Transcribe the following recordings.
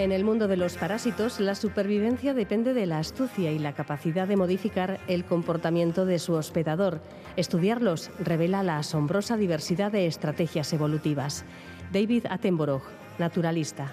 En el mundo de los parásitos, la supervivencia depende de la astucia y la capacidad de modificar el comportamiento de su hospedador. Estudiarlos revela la asombrosa diversidad de estrategias evolutivas. David Attenborough, naturalista.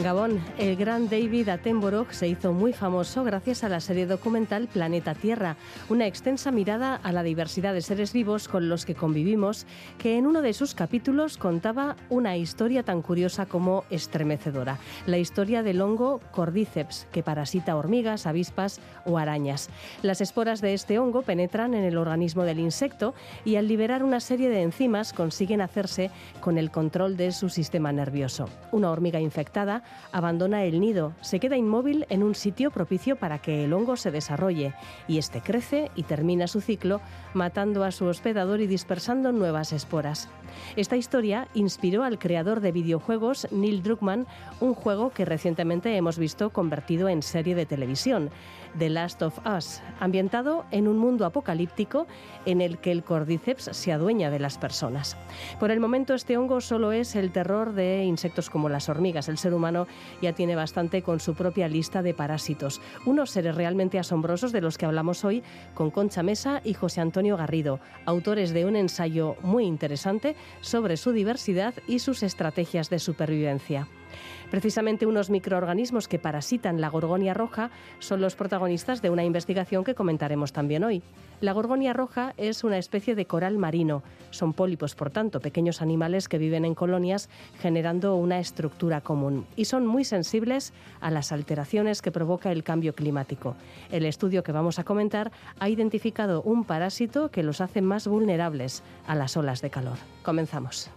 Gabón, el gran David Attenborough se hizo muy famoso gracias a la serie documental Planeta Tierra, una extensa mirada a la diversidad de seres vivos con los que convivimos, que en uno de sus capítulos contaba una historia tan curiosa como estremecedora, la historia del hongo Cordyceps, que parasita hormigas, avispas o arañas. Las esporas de este hongo penetran en el organismo del insecto y al liberar una serie de enzimas consiguen hacerse con el control de su sistema nervioso. Una hormiga infectada abandona el nido, se queda inmóvil en un sitio propicio para que el hongo se desarrolle. Y este crece y termina su ciclo matando a su hospedador y dispersando nuevas esporas. Esta historia inspiró al creador de videojuegos Neil Druckmann un juego que recientemente hemos visto convertido en serie de televisión, The Last of Us, ambientado en un mundo apocalíptico en el que el cordyceps se adueña de las personas. Por el momento este hongo solo es el terror de insectos como las hormigas. El ser humano ya tiene bastante con su propia lista de parásitos. Unos seres realmente asombrosos de los que hablamos hoy con Concha Mesa y José Antonio Garrido, autores de un ensayo muy interesante sobre su diversidad y sus estrategias de supervivencia. Precisamente unos microorganismos que parasitan la gorgonia roja son los protagonistas de una investigación que comentaremos también hoy. La gorgonia roja es una especie de coral marino. Son pólipos, por tanto, pequeños animales que viven en colonias generando una estructura común y son muy sensibles a las alteraciones que provoca el cambio climático. El estudio que vamos a comentar ha identificado un parásito que los hace más vulnerables a las olas de calor. Comenzamos.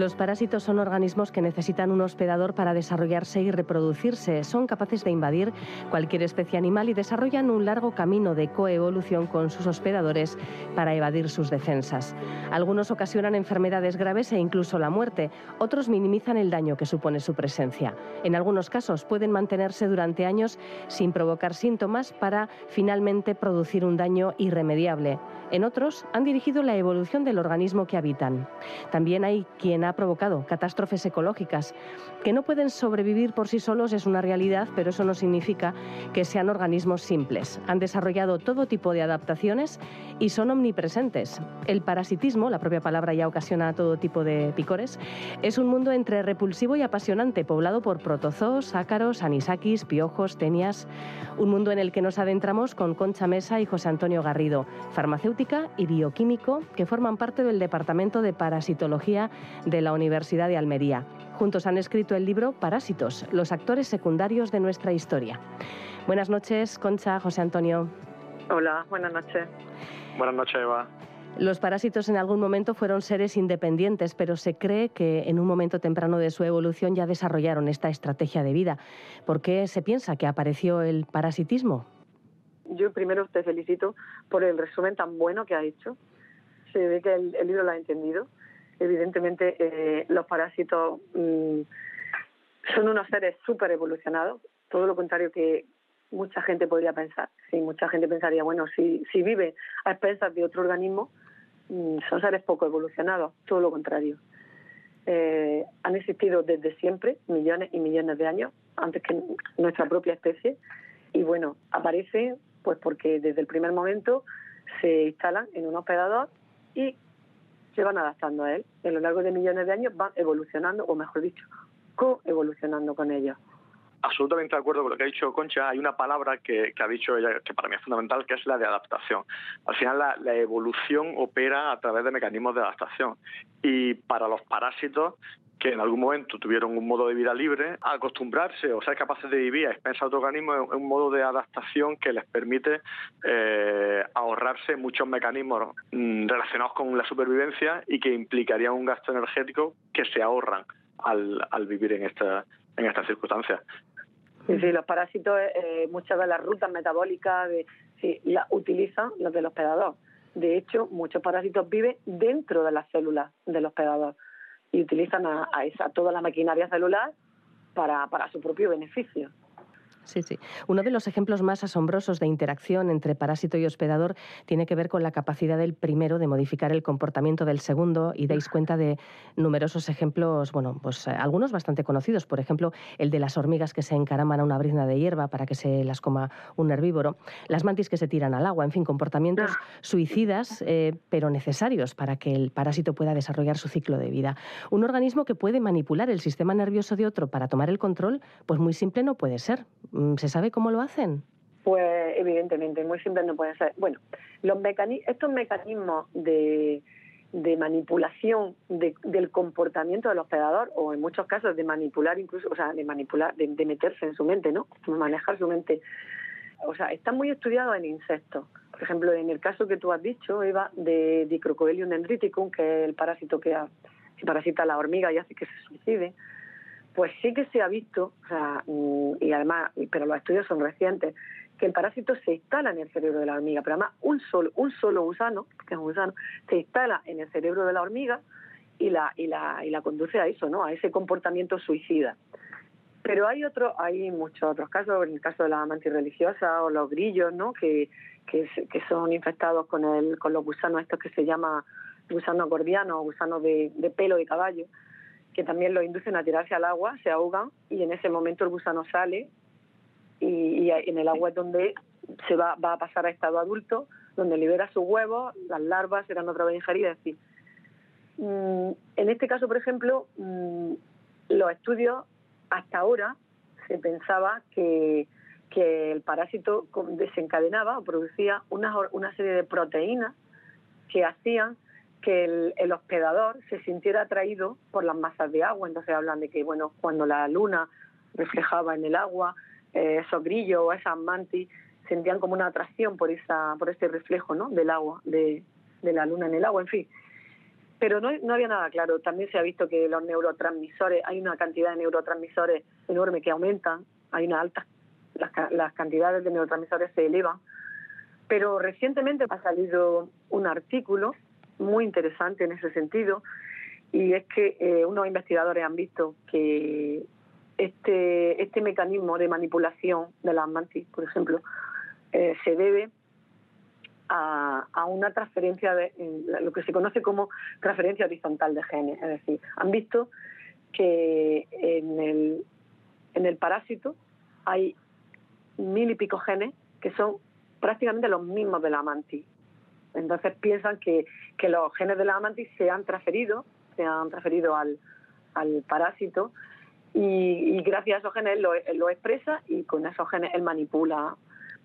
Los parásitos son organismos que necesitan un hospedador para desarrollarse y reproducirse. Son capaces de invadir cualquier especie animal y desarrollan un largo camino de coevolución con sus hospedadores para evadir sus defensas. Algunos ocasionan enfermedades graves e incluso la muerte. Otros minimizan el daño que supone su presencia. En algunos casos pueden mantenerse durante años sin provocar síntomas para finalmente producir un daño irremediable. En otros han dirigido la evolución del organismo que habitan. También hay quien ha provocado catástrofes ecológicas. Que no pueden sobrevivir por sí solos es una realidad, pero eso no significa que sean organismos simples. Han desarrollado todo tipo de adaptaciones y son omnipresentes. El parasitismo, la propia palabra ya ocasiona todo tipo de picores, es un mundo entre repulsivo y apasionante, poblado por protozoos, ácaros, anisakis, piojos, tenias. Un mundo en el que nos adentramos con Concha Mesa y José Antonio Garrido, farmacéutico y bioquímico que forman parte del Departamento de Parasitología de la Universidad de Almería. Juntos han escrito el libro Parásitos, los actores secundarios de nuestra historia. Buenas noches, Concha, José Antonio. Hola, buenas noches. Buenas noches, Eva. Los parásitos en algún momento fueron seres independientes, pero se cree que en un momento temprano de su evolución ya desarrollaron esta estrategia de vida. ¿Por qué se piensa que apareció el parasitismo? yo primero te felicito por el resumen tan bueno que ha hecho. Se ve que el, libro lo ha entendido. Evidentemente, eh, los parásitos mm, son unos seres súper evolucionados, todo lo contrario que mucha gente podría pensar. Sí, mucha gente pensaría, bueno, si, si vive a expensas de otro organismo, mm, son seres poco evolucionados, todo lo contrario. Eh, han existido desde siempre, millones y millones de años, antes que nuestra propia especie, y bueno, aparece pues porque desde el primer momento se instalan en un hospedador y se van adaptando a él. En lo largo de millones de años van evolucionando, o mejor dicho, coevolucionando con ellos. Absolutamente de acuerdo con lo que ha dicho Concha. Hay una palabra que, ha dicho ella que para mí es fundamental, que es la de adaptación. Al final, la, evolución opera a través de mecanismos de adaptación. Y para los parásitos, que en algún momento tuvieron un modo de vida libre, acostumbrarse o ser capaces de vivir a expensas de otro organismo es un modo de adaptación que les permite eh, ahorrarse muchos mecanismos mm, relacionados con la supervivencia y que implicarían un gasto energético que se ahorran al, al vivir en esta en estas circunstancias. Sí, los parásitos, eh, muchas de las rutas metabólicas de, sí, las utilizan los del hospedador. De hecho, muchos parásitos viven dentro de las células del hospedador y utilizan a, a esa, toda la maquinaria celular para, para su propio beneficio. Sí, sí. Uno de los ejemplos más asombrosos de interacción entre parásito y hospedador tiene que ver con la capacidad del primero de modificar el comportamiento del segundo y dais cuenta de numerosos ejemplos, bueno, pues eh, algunos bastante conocidos, por ejemplo, el de las hormigas que se encaraman a una brizna de hierba para que se las coma un herbívoro, las mantis que se tiran al agua, en fin, comportamientos ah. suicidas, eh, pero necesarios para que el parásito pueda desarrollar su ciclo de vida. Un organismo que puede manipular el sistema nervioso de otro para tomar el control, pues muy simple no puede ser ¿Se sabe cómo lo hacen? Pues evidentemente, muy simple no puede ser. Bueno, los estos mecanismos de, manipulación del comportamiento del hospedador, o en muchos casos de manipular incluso, o sea, de manipular, de, meterse en su mente, ¿no? Manejar su mente. O sea, están muy estudiados en insectos. Por ejemplo, en el caso que tú has dicho, Eva, de Dicrocodilium dendriticum, que es el parásito que, parasita a la hormiga y hace que se suicide, pues sí que se ha visto, o sea, mm, y además, pero los estudios son recientes, que el parásito se instala en el cerebro de la hormiga, pero además un solo, un solo gusano, que es un gusano, se instala en el cerebro de la hormiga y la, y la, y la conduce a eso, ¿no? A ese comportamiento suicida. Pero hay otro, hay muchos otros casos, en el caso de la mantis religiosa o los grillos, ¿no? Que, que, son infectados con el, con los gusanos estos que se llama gusanos gordianos, gusanos de, de pelo de caballo, que también lo inducen a tirarse al agua, se ahogan y en ese momento el gusano sale y, en el agua es donde se va, va, a pasar a estado adulto, donde libera sus huevos, las larvas serán otra vez ingeridas. Es mm, en este caso, por ejemplo, mm, los estudios hasta ahora se pensaba que, que el parásito desencadenaba o producía una, una serie de proteínas que hacían que el, hospedador se sintiera atraído por las masas de agua. Entonces hablan de que, bueno, cuando la luna reflejaba en el agua, eh, esos grillos o esas mantis sentían como una atracción por esa por ese reflejo ¿no? del agua, de, de la luna en el agua, en fin. Pero no, no había nada claro. También se ha visto que los neurotransmisores, hay una cantidad de neurotransmisores enorme que aumentan, hay una alta, las, las cantidades de neurotransmisores se elevan. Pero recientemente ha salido un artículo muy interesante en ese sentido y es que eh, unos investigadores han visto que este, este mecanismo de manipulación de las mantis, por ejemplo, eh, se debe a, a, una transferencia de lo que se conoce como transferencia horizontal de genes. Es decir, han visto que en el, en el parásito hay mil y pico genes que son prácticamente los mismos de la mantis. Entonces piensan que, que los genes de la mantis se han transferido, se han transferido al, al parásito y, gracias a esos genes lo, lo expresa y con esos genes él manipula.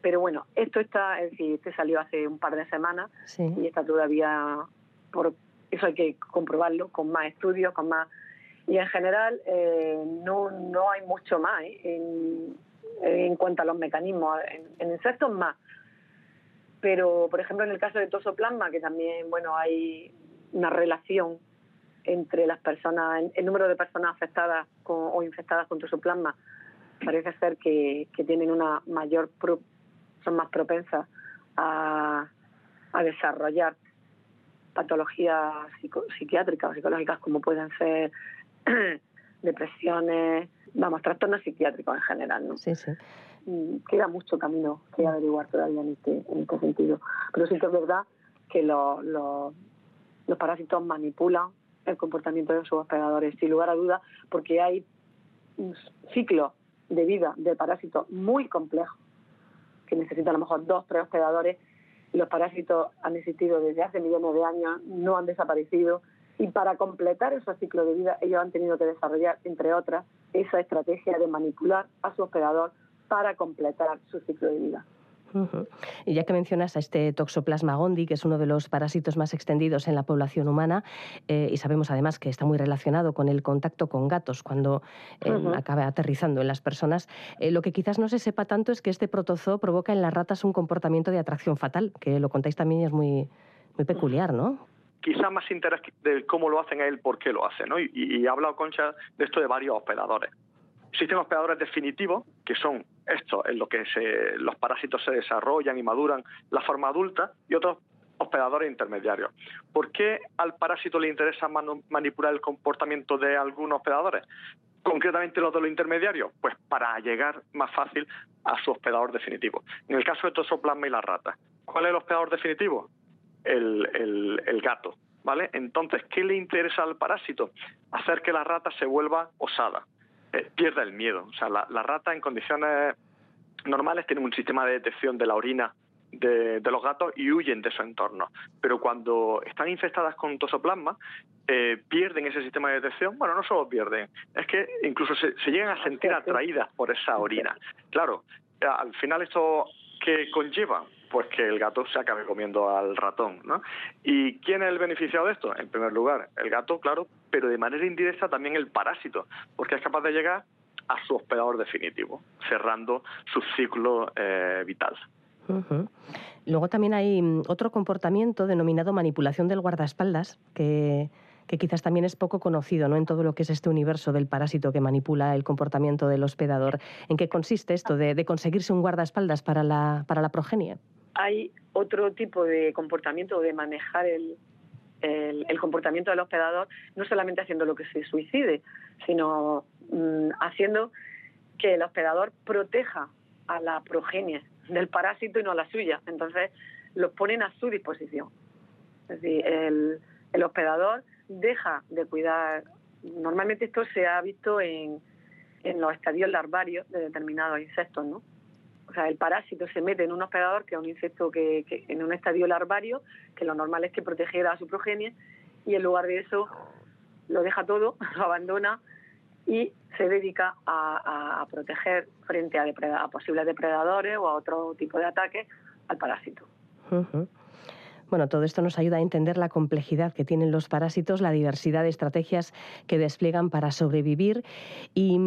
Pero bueno, esto está, es decir, este salió hace un par de semanas y está todavía, por eso hay que comprobarlo con más estudios, con más... Y en general eh, no, no hay mucho más ¿eh? en, en cuanto a los mecanismos. en insectos más, pero por ejemplo en el caso de tosoplasma, que también bueno hay una relación entre las personas, el número de personas afectadas o infectadas con tosoplasma parece ser que, tienen una mayor, son más propensas a, desarrollar patologías psiquiátricas o psicológicas como pueden ser depresiones, vamos, trastornos psiquiátricos en general, ¿no? Sí, sí queda mucho camino que averiguar todavía en este, en este sentido. Pero sí que es verdad que los, los, parásitos manipulan el comportamiento de sus hospedadores, sin lugar a dudas, porque hay un ciclo de vida de parásitos muy complejo, que necesitan a lo mejor dos, tres hospedadores. Los parásitos han existido desde hace millones de años, no han desaparecido, y para completar ese ciclo de vida ellos han tenido que desarrollar, entre otras, esa estrategia de manipular a su hospedador para completar su ciclo de vida. Y ya que mencionas a este Toxoplasma gondii, que es uno de los parásitos más extendidos en la población humana, eh, y sabemos además que está muy relacionado con el contacto con gatos cuando eh, acaba aterrizando en las personas, eh, lo que quizás no se sepa tanto es que este protozoo provoca en las ratas un comportamiento de atracción fatal, que lo contáis también y es muy, muy peculiar, ¿no? quizás más interés de cómo lo hacen es el por qué lo hacen, ¿no? Y, y, ha hablado Concha de esto de varios hospedadores. Existen hospedadores definitivos, que son estos en los que los parásitos se desarrollan y maduran la forma adulta, y otros hospedadores intermediarios. ¿Por qué al parásito le interesa manipular el comportamiento de algunos hospedadores? Concretamente los de los intermediarios, pues para llegar más fácil a su hospedador definitivo. En el caso de Toxoplasma y la rata, ¿cuál es el hospedador definitivo? El, el gato, ¿vale? Entonces, ¿qué le interesa al parásito? Hacer que la rata se vuelva osada, eh, pierde el miedo. O sea, la, rata en condiciones normales tiene un sistema de detección de la orina de, los gatos y huyen de su entorno. Pero cuando están infectadas con tosoplasma, eh, pierden ese sistema de detección. Bueno, no solo pierden, es que incluso se, se llegan a sentir atraídas por esa orina. Claro, al final esto que conlleva pues que el gato se acabe comiendo al ratón. ¿no? ¿Y quién es el beneficiado de esto? En primer lugar, el gato, claro, pero de manera indirecta también el parásito, porque es capaz de llegar a su hospedador definitivo, cerrando su ciclo eh, vital. Luego también hay mm, otro comportamiento denominado manipulación del guardaespaldas, que, quizás también es poco conocido ¿no? en todo lo que es este universo del parásito que manipula el comportamiento del hospedador. ¿En qué consiste esto de, de conseguirse un guardaespaldas para la, para la progenie? Hay otro tipo de comportamiento de manejar el, el, comportamiento del hospedador, no solamente haciendo lo que se suicide, sino mm, haciendo que el hospedador proteja a la progenie del parásito y no a la suya. Entonces, los ponen a su disposición. Es decir, el, el hospedador deja de cuidar. Normalmente esto se ha visto en, en los estadios larvarios de determinados insectos, ¿no? O sea, el parásito se mete en un hospedador, que es un insecto que, en un estadio larvario, que lo normal es que protegiera a su progenie, y en lugar de eso lo deja todo, lo abandona y se dedica a, proteger frente a, posibles depredadores o a otro tipo de ataques al parásito. Bueno, todo esto nos ayuda a entender la complejidad que tienen los parásitos, la diversidad de estrategias que despliegan para sobrevivir y,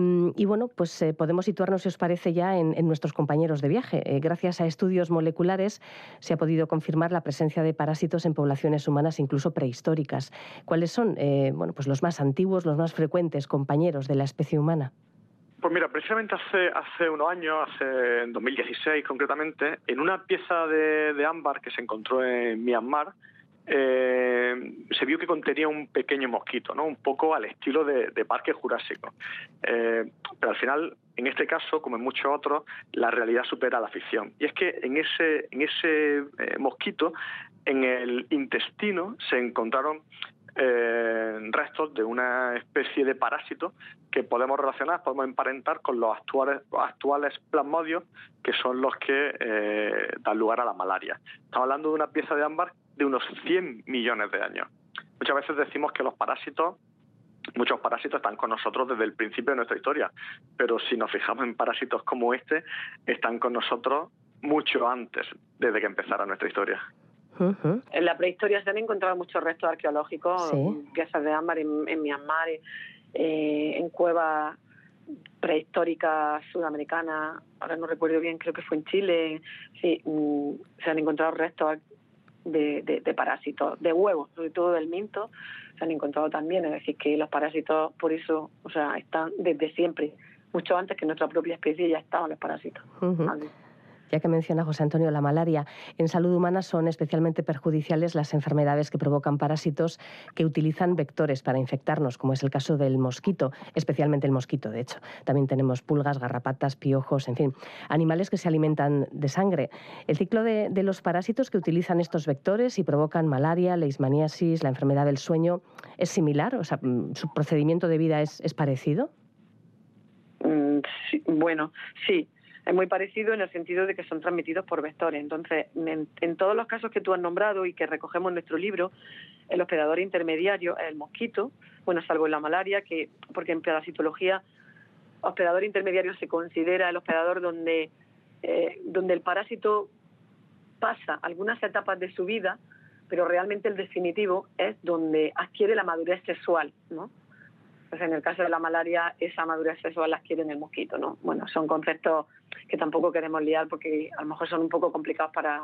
bueno, pues eh, podemos situarnos, si os parece, ya en, nuestros compañeros de viaje. Eh, gracias a estudios moleculares se ha podido confirmar la presencia de parásitos en poblaciones humanas incluso prehistóricas. ¿Cuáles son eh, bueno, pues los más antiguos, los más frecuentes compañeros de la especie humana? Pues mira, precisamente hace, hace unos años, hace en 2016 concretamente, en una pieza de, ámbar que se encontró en Myanmar, eh, se vio que contenía un pequeño mosquito, ¿no? un poco al estilo de, Parque Jurásico. Eh, pero al final, en este caso, como en muchos otros, la realidad supera la ficción. Y es que en ese, en ese eh, mosquito, en el intestino, se encontraron eh, restos de una especie de parásito que podemos relacionar, podemos emparentar con los actuales, actuales plasmodios, que son los que eh, dan lugar a la malaria. Estamos hablando de una pieza de ámbar de unos 100 millones de años. Muchas veces decimos que los parásitos muchos parásitos están con nosotros desde el principio de nuestra historia, pero si nos fijamos en parásitos como este, están con nosotros mucho antes, desde que empezara nuestra historia. En la prehistoria se han encontrado muchos restos arqueológicos, piezas de ámbar en, Myanmar, eh, en cuevas prehistóricas sudamericanas, ahora no recuerdo bien, creo que fue en Chile, sí, mm, se han encontrado restos de, parásitos, de huevos, sobre todo del minto, se han encontrado también, es decir, que los parásitos por eso, o sea, están desde siempre, mucho antes que nuestra propia especie ya estaban los parásitos ya que menciona José Antonio la malaria. En salud humana son especialmente perjudiciales las enfermedades que provocan parásitos que utilizan vectores para infectarnos, como es el caso del mosquito, especialmente el mosquito, de hecho. También tenemos pulgas, garrapatas, piojos, en fin, animales que se alimentan de sangre. El ciclo de, los parásitos que utilizan estos vectores y provocan malaria, leishmaniasis, la enfermedad del sueño, ¿es similar? O sea, ¿su procedimiento de vida es, parecido? Mm, bueno, sí es muy parecido en el sentido de que son transmitidos por vectores. Entonces, en, todos los casos que tú has nombrado y que recogemos en nuestro libro, el hospedador intermediario es el mosquito, bueno, salvo en la malaria, que porque en parasitología hospedador intermediario se considera el hospedador donde, eh, donde el parásito pasa algunas etapas de su vida, pero realmente el definitivo es donde adquiere la madurez sexual, ¿no? Pues en el caso de la malaria, esa madurez sexual la adquiere en el mosquito, ¿no? Bueno, son conceptos que tampoco queremos liar porque a lo mejor son un poco complicados para,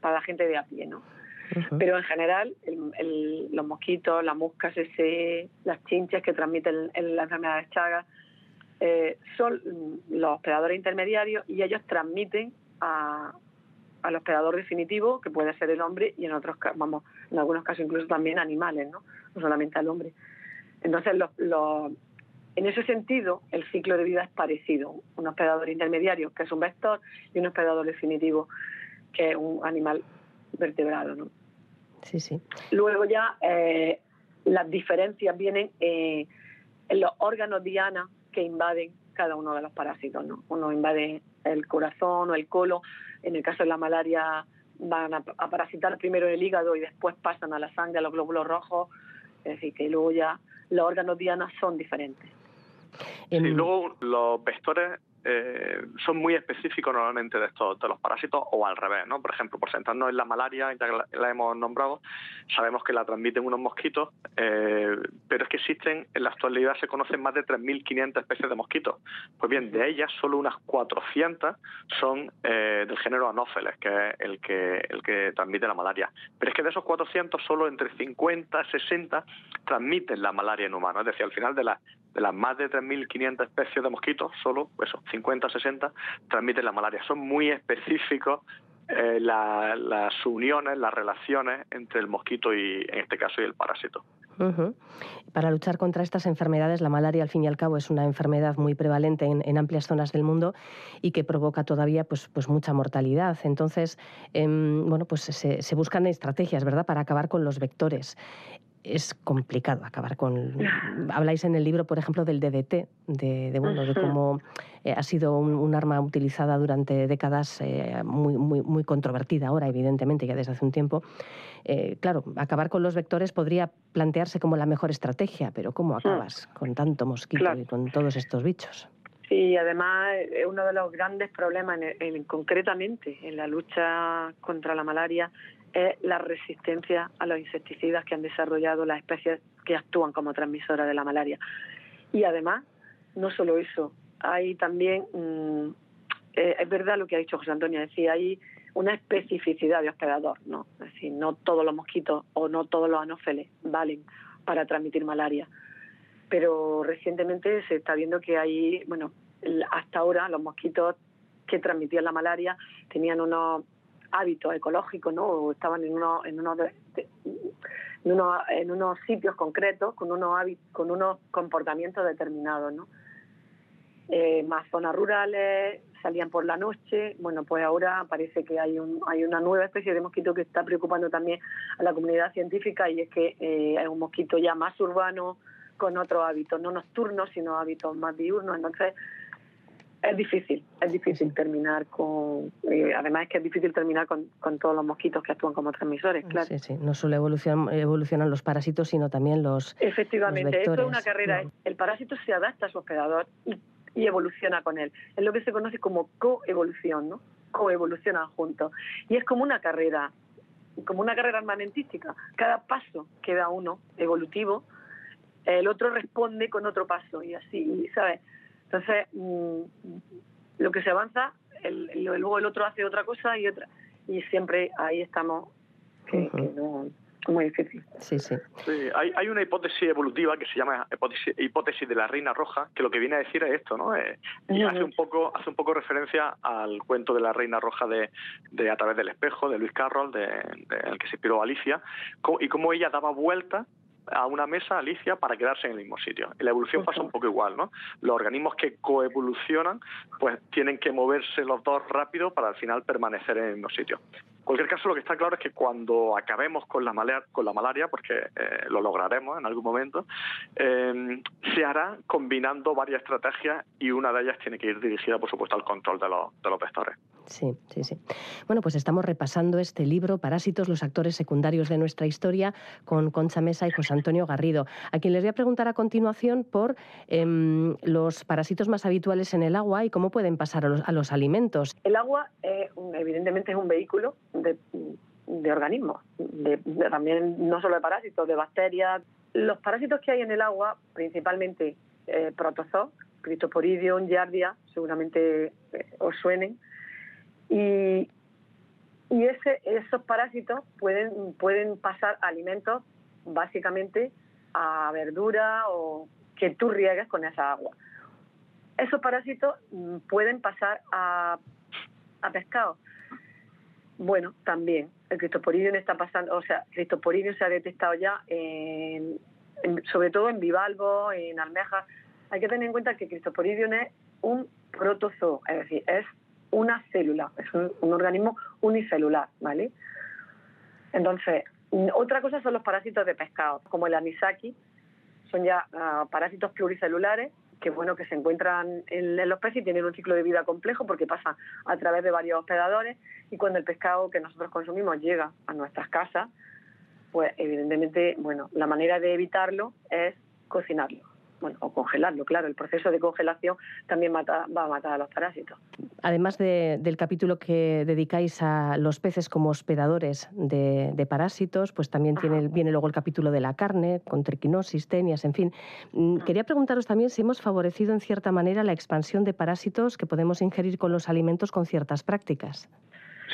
para la gente de a pie, ¿no? Pero en general, los mosquitos, las moscas, ese, las chinches que transmiten la enfermedad de Chagas, eh, son los hospedadores intermediarios y ellos transmiten a, al hospedador definitivo, que puede ser el hombre, y en otros vamos, en algunos casos incluso también animales, ¿no? No solamente al hombre. Entonces, en ese sentido, el ciclo de vida es parecido. Un hospedador intermediario, que es un vector, y un hospedador definitivo, que es un animal vertebrado, ¿no? Sí, sí. Luego ya eh, las diferencias vienen eh, en los órganos diana que invaden cada uno de los parásitos, ¿no? Uno invade el corazón o el colon, en el caso de la malaria van a, parasitar primero el hígado y después pasan a la sangre, a los glóbulos rojos, es decir, que luego ya los órganos diana son diferentes. Y luego los vectores eh, son muy específicos normalmente de estos de los parásitos o al revés, ¿no? Por ejemplo, por centrarnos en la malaria, ya que la, hemos nombrado, sabemos que la transmiten unos mosquitos, eh, pero es que existen, en la actualidad se conocen más de 3.500 especies de mosquitos. Pues bien, de ellas solo unas 400 son eh, del género Anopheles, que es el que, el que transmite la malaria. Pero es que de esos 400 solo entre 50 y 60 transmiten la malaria en humanos. Es decir, al final de, la, de las más de 3.500 especies de mosquitos, solo eso, 50 60 transmiten la malaria. Son muy específicos eh, las uniones, las relaciones entre el mosquito y, en este caso, y el parásito. Para luchar contra estas enfermedades, la malaria, al fin y al cabo, es una enfermedad muy prevalente en, amplias zonas del mundo y que provoca todavía pues, pues mucha mortalidad. Entonces, em, bueno, pues se, se, buscan estrategias, ¿verdad?, para acabar con los vectores es complicado acabar con. Habláis en el libro, por ejemplo, del DDT, de, bueno, de cómo eh, ha sido un, arma utilizada durante décadas, eh, muy, muy, muy controvertida ahora, evidentemente, ya desde hace un tiempo. Eh, claro, acabar con los vectores podría plantearse como la mejor estrategia, pero ¿cómo acabas con tanto mosquito y con todos estos bichos? Sí, además es uno de los grandes problemas, concretamente en la lucha contra la malaria, es la resistencia a los insecticidas que han desarrollado las especies que actúan como transmisoras de la malaria. Y además, no solo eso, hay también, mm, eh, es verdad lo que ha dicho José Antonio, es decir, hay una especificidad de hospedador, ¿no? Es decir, no todos los mosquitos o no todos los anófeles valen para transmitir malaria. Pero recientemente se está viendo que hay, bueno, hasta ahora los mosquitos que transmitían la malaria tenían unos hábitos ecológicos, ¿no? estaban en unos, en unos, unos, en unos sitios concretos con unos con unos comportamientos determinados, ¿no? Eh, más zonas rurales, salían por la noche. Bueno, pues ahora parece que hay, un, hay una nueva especie de mosquito que está preocupando también a la comunidad científica y es que eh, es un mosquito ya más urbano, con otros hábitos, no nocturnos, sino hábitos más diurnos. Entonces, es difícil, es difícil terminar con. Eh, además, es que es difícil terminar con, todos los mosquitos que actúan como transmisores, claro. Sí, sí, no solo evolucionan, evolucionan los parásitos, sino también los. Efectivamente, esto es una carrera. El parásito se adapta a su hospedador y, evoluciona con él. Es lo que se conoce como coevolución, ¿no? Coevolucionan juntos. Y es como una carrera, como una carrera armamentística. Cada paso que da uno evolutivo, el otro responde con otro paso y así, ¿sabes? Entonces, mm, lo que se avanza, el, luego el otro hace otra cosa y otra. Y siempre ahí estamos, que, no, muy difícil. Sí, sí. hay, hay, una hipótesis evolutiva que se llama hipótesis, de la reina roja, que lo que viene a decir es esto, ¿no? Eh, y hace un poco hace un poco referencia al cuento de la reina roja de, de A través del espejo, de Luis Carroll, de, el que se inspiró Alicia, y cómo ella daba vueltas a una mesa, Alicia, para quedarse en el mismo sitio. En la evolución pasa un poco igual, ¿no? Los organismos que coevolucionan, pues tienen que moverse los dos rápido para al final permanecer en el mismo sitio. En cualquier caso, lo que está claro es que cuando acabemos con la malaria, con la malaria porque eh, lo lograremos en algún momento, eh, se hará combinando varias estrategias y una de ellas tiene que ir dirigida, por supuesto, al control de los, de los vectores. Sí, sí, sí. Bueno, pues estamos repasando este libro, Parásitos, los actores secundarios de nuestra historia, con Concha Mesa y José Antonio Garrido, a quien les voy a preguntar a continuación por em, los parásitos más habituales en el agua y cómo pueden pasar a los, alimentos. El agua, evidentemente, es un vehículo de, organismos, también no solo de parásitos, de bacterias. Los parásitos que hay en el agua, principalmente eh, protozoos, Cryptosporidium, Giardia, seguramente eh, os suenen, y, ese, esos parásitos pueden, pueden pasar alimentos básicamente a verdura o que tú riegues con esa agua. Esos parásitos mm, pueden pasar a, pescado. Bueno, también. El Cristoporidium está pasando, o sea, Cristoporidium se ha detectado ya en, sobre todo en bivalvos, en almejas. Hay que tener en cuenta que Cristoporidium es un protozoo, es decir, es una célula, es un, organismo unicelular, ¿vale? Entonces, otra cosa son los parásitos de pescado, como el anisaki, son ya ah, parásitos pluricelulares que bueno que se encuentran en, los peces y tienen un ciclo de vida complejo porque pasan a través de varios hospedadores y cuando el pescado que nosotros consumimos llega a nuestras casas, pues evidentemente, bueno, la manera de evitarlo es cocinarlo bueno, o congelarlo, claro, el proceso de congelación también va a matar a los parásitos. Además del capítulo que dedicáis a los peces como hospedadores de, parásitos, pues también tiene, viene luego el capítulo de la carne, con triquinosis, tenias, en fin. Mm, quería preguntaros también si hemos favorecido en cierta manera la expansión de parásitos que podemos ingerir con los alimentos con ciertas prácticas.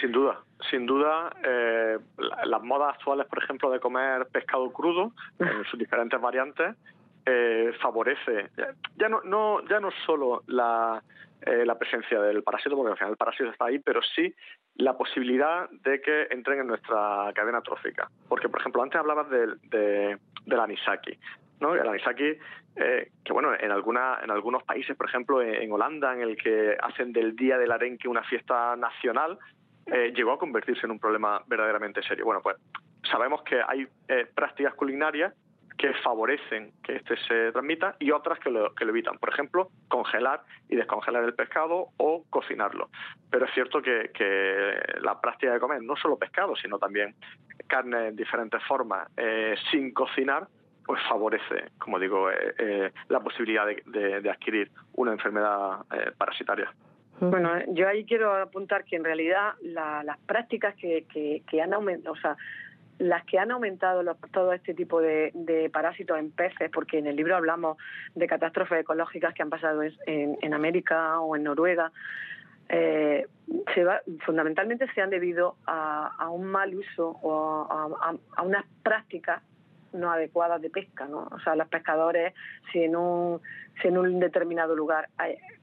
Sin duda, sin duda, eh, las modas actuales, por ejemplo, de comer pescado crudo en sus diferentes variantes, eh, favorece ya no, no ya no solo la, eh, la presencia del parásito, porque al final el parásito está ahí, pero sí la posibilidad de que entren en nuestra cadena trófica. Porque, por ejemplo, antes hablabas del, de, del anisaki. ¿no? El anisaki, eh, que bueno, en, alguna, en algunos países, por ejemplo, en, Holanda, en el que hacen del Día del Arenque una fiesta nacional, llegó a convertirse en un problema verdaderamente serio. Bueno, pues sabemos que hay prácticas culinarias que favorecen que este se transmita y otras que lo, que lo evitan. Por ejemplo, congelar y descongelar el pescado o cocinarlo. Pero es cierto que, la práctica de comer no solo pescado, sino también carne en diferentes formas eh, sin cocinar, pues favorece, como digo, eh, eh, la posibilidad de, adquirir una enfermedad parasitaria. Bueno, yo ahí quiero apuntar que en realidad las prácticas que, que, que han aumentado, o sea, las que han aumentado todo este tipo de, parásitos en peces, porque en el libro hablamos de catástrofes ecológicas que han pasado en, América o en Noruega, eh, fundamentalmente se han debido a, un mal uso o a, unas prácticas no adecuadas de pesca, ¿no? O sea, los pescadores, si en un, si en un determinado lugar,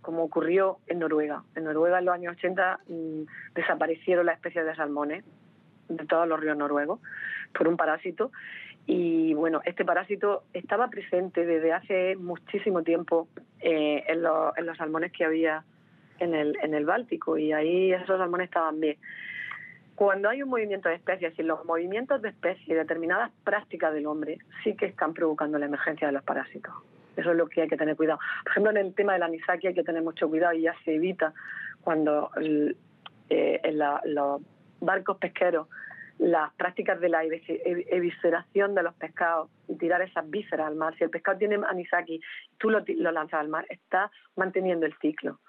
como ocurrió en Noruega, en Noruega en los años 80 mm, desaparecieron las especies de salmones de todos los ríos noruegos por un parásito. Y bueno, este parásito estaba presente desde hace muchísimo tiempo eh, en, los, salmones que había en el, en el Báltico y ahí esos salmones estaban bien. Cuando hay un movimiento de especies y los movimientos de especies y determinadas prácticas del hombre sí que están provocando la emergencia de los parásitos. Eso es lo que hay que tener cuidado. Por ejemplo, en el tema de la anisaki hay que tener mucho cuidado y ya se evita cuando eh, los barcos pesqueros las prácticas de la evisceración de los pescados y tirar esas vísceras al mar. Si el pescado tiene anisaki, tú lo, lo lanzas al mar, está manteniendo el ciclo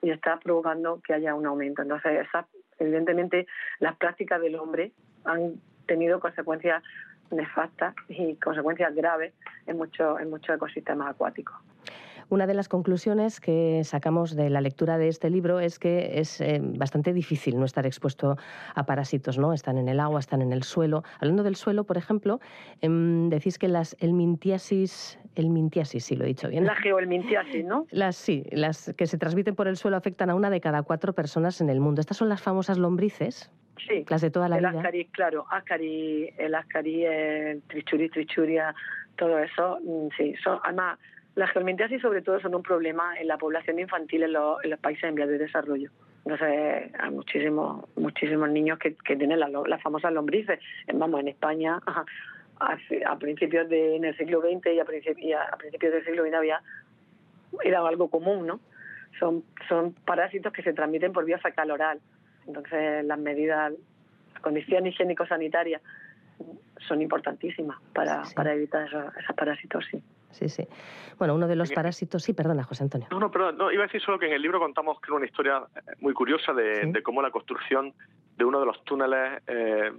y está provocando que haya un aumento. Entonces, esas, evidentemente, las prácticas del hombre han tenido consecuencias nefastas y consecuencias graves en muchos en muchos ecosistemas acuáticos. Una de las conclusiones que sacamos de la lectura de este libro es que es eh, bastante difícil no estar expuesto a parásitos, ¿no? Están en el agua, están en el suelo. Hablando del suelo, por ejemplo, em, decís que las el mintiasis, el mintiasis, sí lo he dicho bien. La geoelmintiasis, ¿no? Las sí, las que se transmiten por el suelo afectan a una de cada cuatro personas en el mundo. Estas son las famosas lombrices. Sí, las de toda la el vida. Ascari, claro, ascari, el ascari, el trichuri, trichuria, todo eso, mm, sí, son, además las geomentiasis sobre todo son un problema en la población infantil en, los, países en vías de desarrollo. Entonces hay muchísimos muchísimos niños que, tienen las famosas lombrices. Vamos, en España a, principios del siglo XX y a, principios, del siglo XX había era algo común, ¿no? son, son parásitos que se transmiten por vía fecal oral. Entonces, las medidas, las condiciones higiénico-sanitarias son importantísimas para, para evitar esos, parásitos, sí. Sí, sí. Bueno, uno de los parásitos, sí, perdona, José Antonio. No, no, perdón, no, iba a decir solo que en el libro contamos que una historia eh, muy curiosa de, cómo la construcción de uno de los túneles, eh,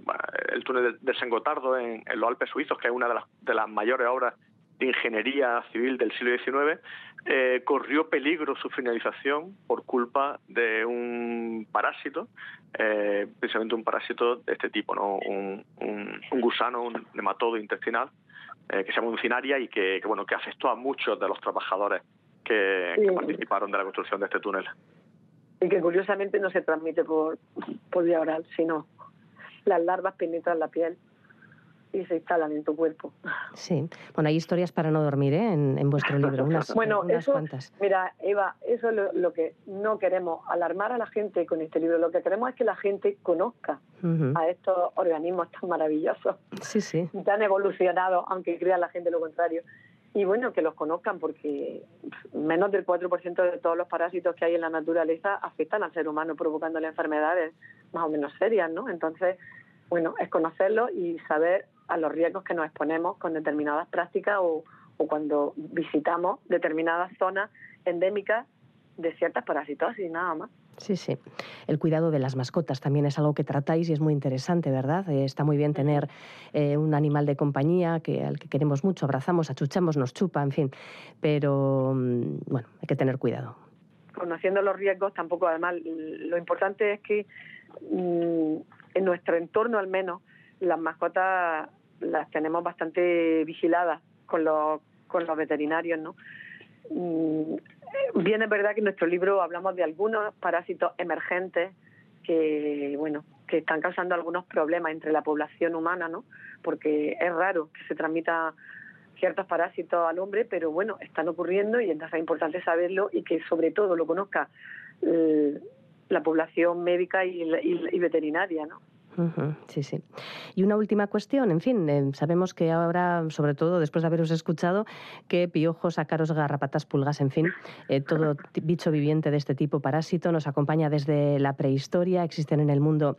el túnel de, Sengotardo en, los Alpes suizos, que es una de las, de las mayores obras de ingeniería civil del siglo XIX, eh, corrió peligro su finalización por culpa de un parásito, eh, precisamente un parásito de este tipo, ¿no? un, gusano, un nematodo intestinal, eh, que se llama uncinaria y que, bueno, que afectó a muchos de los trabajadores que, participaron de la construcción de este túnel. Y que curiosamente no se transmite por, por vía oral, sino las larvas penetran la piel y se instalan en tu cuerpo. Sí, bueno, hay historias para no dormir ¿eh? en, vuestro libro, unas, bueno, eso, cuantas. Mira, Eva, eso es lo, que no queremos, alarmar a la gente con este libro, lo que queremos es que la gente conozca a estos organismos tan maravillosos, sí, sí. tan evolucionados, aunque crea la gente lo contrario. Y bueno, que los conozcan porque menos del 4% de todos los parásitos que hay en la naturaleza afectan al ser humano provocándole enfermedades más o menos serias, ¿no? Entonces, bueno, es conocerlo y saber a los riesgos que nos exponemos con determinadas prácticas o, cuando visitamos determinadas zonas endémicas de ciertas parasitosis, nada más. Sí, sí. El cuidado de las mascotas también es algo que tratáis y es muy interesante, ¿verdad? Eh, está muy bien tener eh, un animal de compañía que, al que queremos mucho, abrazamos, achuchamos, nos chupa, en fin. Pero, mm, bueno, hay que tener cuidado. Conociendo los riesgos, tampoco, además, lo importante es que mm, en nuestro entorno, al menos, las mascotas las tenemos bastante vigiladas con los, con los veterinarios, ¿no? Mm, bien es verdad que en nuestro libro hablamos de algunos parásitos emergentes que, bueno, que están causando algunos problemas entre la población humana, ¿no? Porque es raro que se transmita ciertos parásitos al hombre, pero bueno, están ocurriendo y entonces es importante saberlo y que sobre todo lo conozca eh, la población médica y, y veterinaria, ¿no? Sí, sí. Y una última cuestión, en fin, eh, sabemos que ahora, sobre todo después de haberos escuchado, que piojos, ácaros, garrapatas, pulgas, en fin, eh, todo bicho viviente de este tipo, parásito, nos acompaña desde la prehistoria, existen en el mundo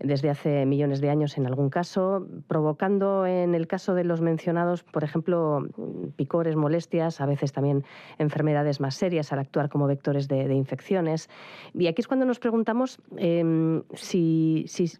desde hace millones de años en algún caso, provocando en el caso de los mencionados, por ejemplo, picores, molestias, a veces también enfermedades más serias al actuar como vectores de, infecciones. Y aquí es cuando nos preguntamos em, si, si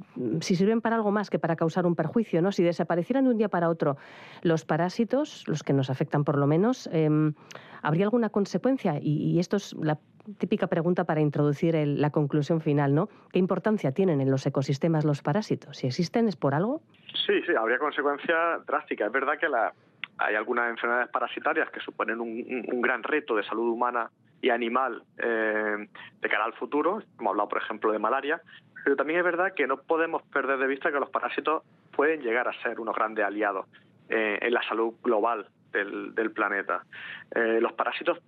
si sirven para algo más que para causar un perjuicio, ¿no? Si desaparecieran de un día para otro los parásitos, los que nos afectan por lo menos, em, ¿habría alguna consecuencia? Y, esto es la típica pregunta para introducir la conclusión final, ¿no? ¿Qué importancia tienen en los ecosistemas los parásitos? Si existen, ¿es por algo? Sí, sí, habría consecuencias drásticas. Es verdad que hay algunas enfermedades parasitarias que suponen un, gran reto de salud humana y animal eh, de cara al futuro. Hemos hablado, por ejemplo, de malaria, pero también es verdad que no podemos perder de vista que los parásitos pueden llegar a ser unos grandes aliados eh, en la salud global del, planeta. Eh, los parásitos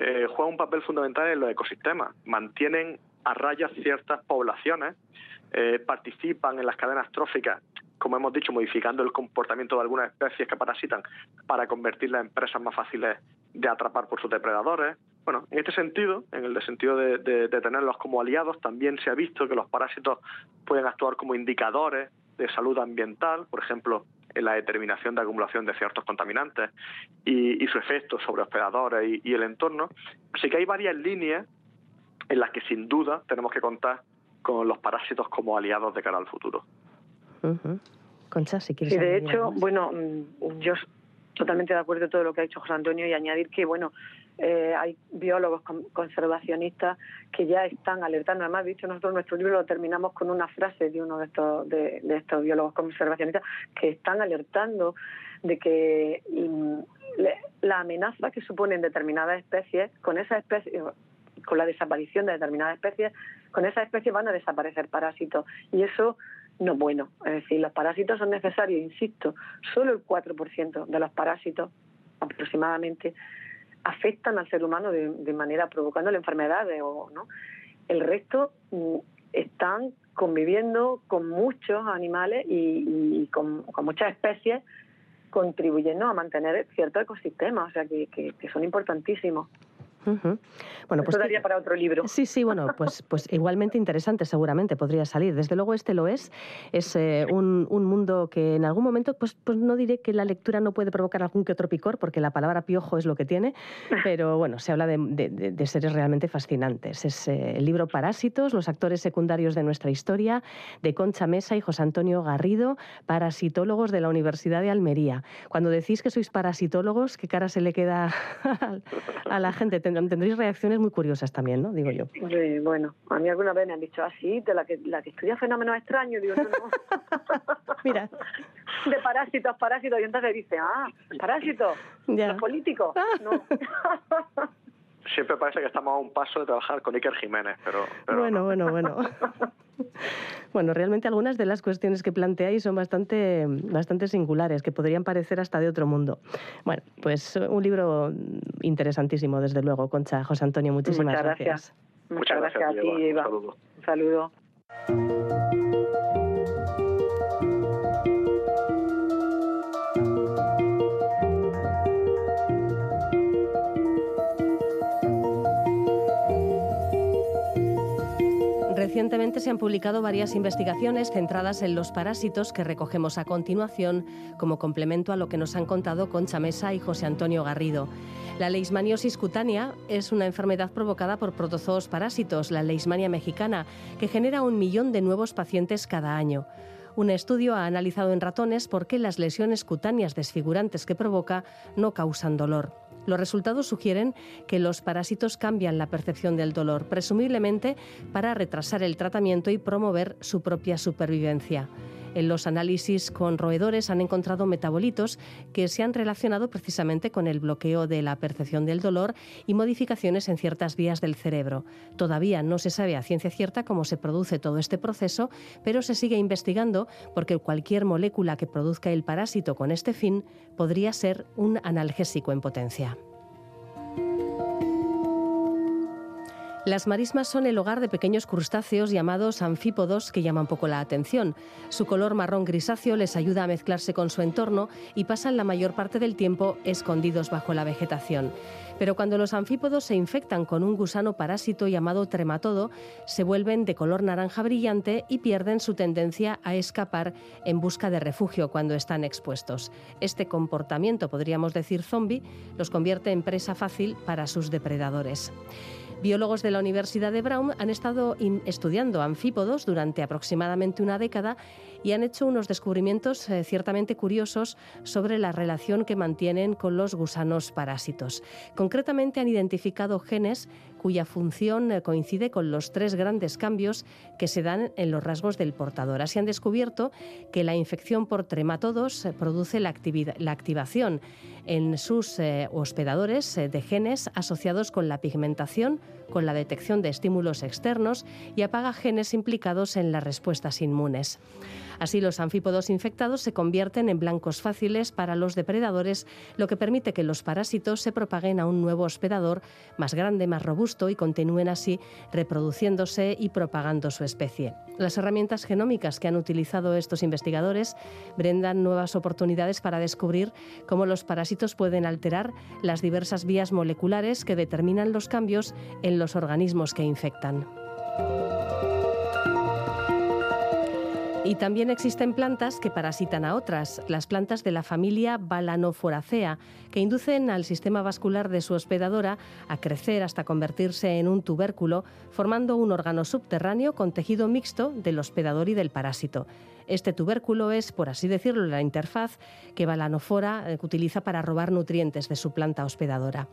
eh, juegan un papel fundamental en los ecosistemas, mantienen a raya ciertas poblaciones, participan en las cadenas tróficas, como hemos dicho, modificando el comportamiento de algunas especies que parasitan para convertirlas en presas más fáciles de atrapar por sus depredadores, bueno, en este sentido, en el sentido de, tenerlos como aliados, también se ha visto que los parásitos pueden actuar como indicadores de salud ambiental, por ejemplo, en la determinación de acumulación de ciertos contaminantes y, su efecto sobre hospedadores y, el entorno. Así que hay varias líneas en las que sin duda tenemos que contar con los parásitos como aliados de cara al futuro. Concha, si quieres. Y de hecho, bueno, mm, yo totalmente de acuerdo con todo lo que ha dicho José Antonio y añadir que, bueno, eh, hay biólogos conservacionistas que ya están alertando. Además, dicho nosotros nuestro libro lo terminamos con una frase de uno de estos, de, estos biólogos conservacionistas que están alertando de que mm, la amenaza que suponen determinadas especies, con esa especie, con la desaparición de determinadas especies, con esas especies van a desaparecer parásitos. Y eso no es bueno. Es decir, los parásitos son necesarios, insisto, solo el 4% de los parásitos aproximadamente afectan al ser humano de, manera provocando enfermedades o no. El resto mm, están conviviendo con muchos animales y, con, muchas especies contribuyendo a mantener ciertos ecosistemas, o sea que, son importantísimos. Bueno, pues daría para otro libro. Sí, sí, bueno, pues, pues igualmente interesante seguramente podría salir. Desde luego este lo es. Es eh, un, mundo que en algún momento, pues, pues no diré que la lectura no puede provocar algún que otro picor, porque la palabra piojo es lo que tiene, pero bueno, se habla de, seres realmente fascinantes. Es eh, el libro Parásitos, los actores secundarios de nuestra historia, de Concha Mesa y José Antonio Garrido, parasitólogos de la Universidad de Almería. Cuando decís que sois parasitólogos, ¿qué cara se le queda a la gente? Tendréis reacciones muy curiosas también, ¿no? Digo yo. Sí, bueno, a mí alguna vez me han dicho así, ah, de la que, la que estudia fenómenos extraños, digo, no, no. Mira. De parásitos, parásitos, y entonces dice, ah, parásitos, los políticos. Ah. No. Siempre parece que estamos a un paso de trabajar con Iker Jiménez, pero... bueno, bueno, bueno. Bueno, realmente algunas de las cuestiones que planteáis son bastante, bastante singulares, que podrían parecer hasta de otro mundo. Bueno, pues un libro interesantísimo, desde luego, Concha. José Antonio, muchísimas Muchas gracias. Muchas gracias, a ti, Eva. Un saludo. Se han publicado varias investigaciones centradas en los parásitos que recogemos a continuación como complemento a lo que nos han contado Concha Mesa y José Antonio Garrido. La leishmaniosis cutánea es una enfermedad provocada por protozoos parásitos, la leishmania mexicana, que genera un millón de nuevos pacientes cada año. Un estudio ha analizado en ratones por qué las lesiones cutáneas desfigurantes que provoca no causan dolor. Los resultados sugieren que los parásitos cambian la percepción del dolor, presumiblemente para retrasar el tratamiento y promover su propia supervivencia. En los análisis con roedores han encontrado metabolitos que se han relacionado precisamente con el bloqueo de la percepción del dolor y modificaciones en ciertas vías del cerebro. Todavía no se sabe a ciencia cierta cómo se produce todo este proceso, pero se sigue investigando porque cualquier molécula que produzca el parásito con este fin podría ser un analgésico en potencia. Las marismas son el hogar de pequeños crustáceos llamados anfípodos que llaman poco la atención. Su color marrón grisáceo les ayuda a mezclarse con su entorno y pasan la mayor parte del tiempo escondidos bajo la vegetación. Pero cuando los anfípodos se infectan con un gusano parásito llamado trematodo, se vuelven de color naranja brillante y pierden su tendencia a escapar en busca de refugio cuando están expuestos. Este comportamiento, podríamos decir zombie, los convierte en presa fácil para sus depredadores. Biólogos de la Universidad de Brown han estado estudiando anfípodos durante aproximadamente una década y han hecho unos descubrimientos eh, ciertamente curiosos sobre la relación que mantienen con los gusanos parásitos. Concretamente han identificado genes cuya función eh, coincide con los tres grandes cambios que se dan en los rasgos del portador. Así han descubierto que la infección por trematodos eh, produce la, la activación en sus hospedadores de genes asociados con la pigmentación, con la detección de estímulos externos y apaga genes implicados en las respuestas inmunes. Así los anfípodos infectados se convierten en blancos fáciles para los depredadores, lo que permite que los parásitos se propaguen a un nuevo hospedador más grande, más robusto y continúen así reproduciéndose y propagando su especie. Las herramientas genómicas que han utilizado estos investigadores brindan nuevas oportunidades para descubrir cómo los parásitos pueden alterar las diversas vías moleculares que determinan los cambios en los organismos que infectan. Y también existen plantas que parasitan a otras, las plantas de la familia Balanoforacea, que inducen al sistema vascular de su hospedadora a crecer hasta convertirse en un tubérculo, formando un órgano subterráneo con tejido mixto del hospedador y del parásito. Este tubérculo es, por así decirlo, la interfaz que Balanofora eh, utiliza para robar nutrientes de su planta hospedadora.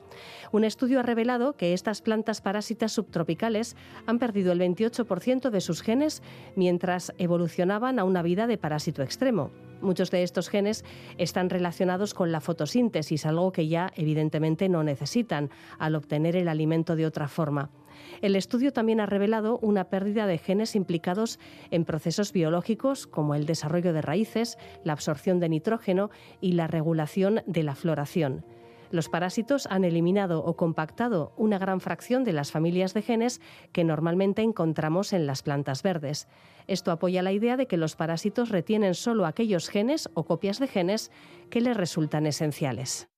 Un estudio ha revelado que estas plantas parásitas subtropicales han perdido el 28% de sus genes mientras evolucionaban a una vida de parásito extremo. Muchos de estos genes están relacionados con la fotosíntesis, algo que ya evidentemente no necesitan al obtener el alimento de otra forma. El estudio también ha revelado una pérdida de genes implicados en procesos biológicos como el desarrollo de raíces, la absorción de nitrógeno y la regulación de la floración. Los parásitos han eliminado o compactado una gran fracción de las familias de genes que normalmente encontramos en las plantas verdes. Esto apoya la idea de que los parásitos retienen solo aquellos genes o copias de genes que les resultan esenciales.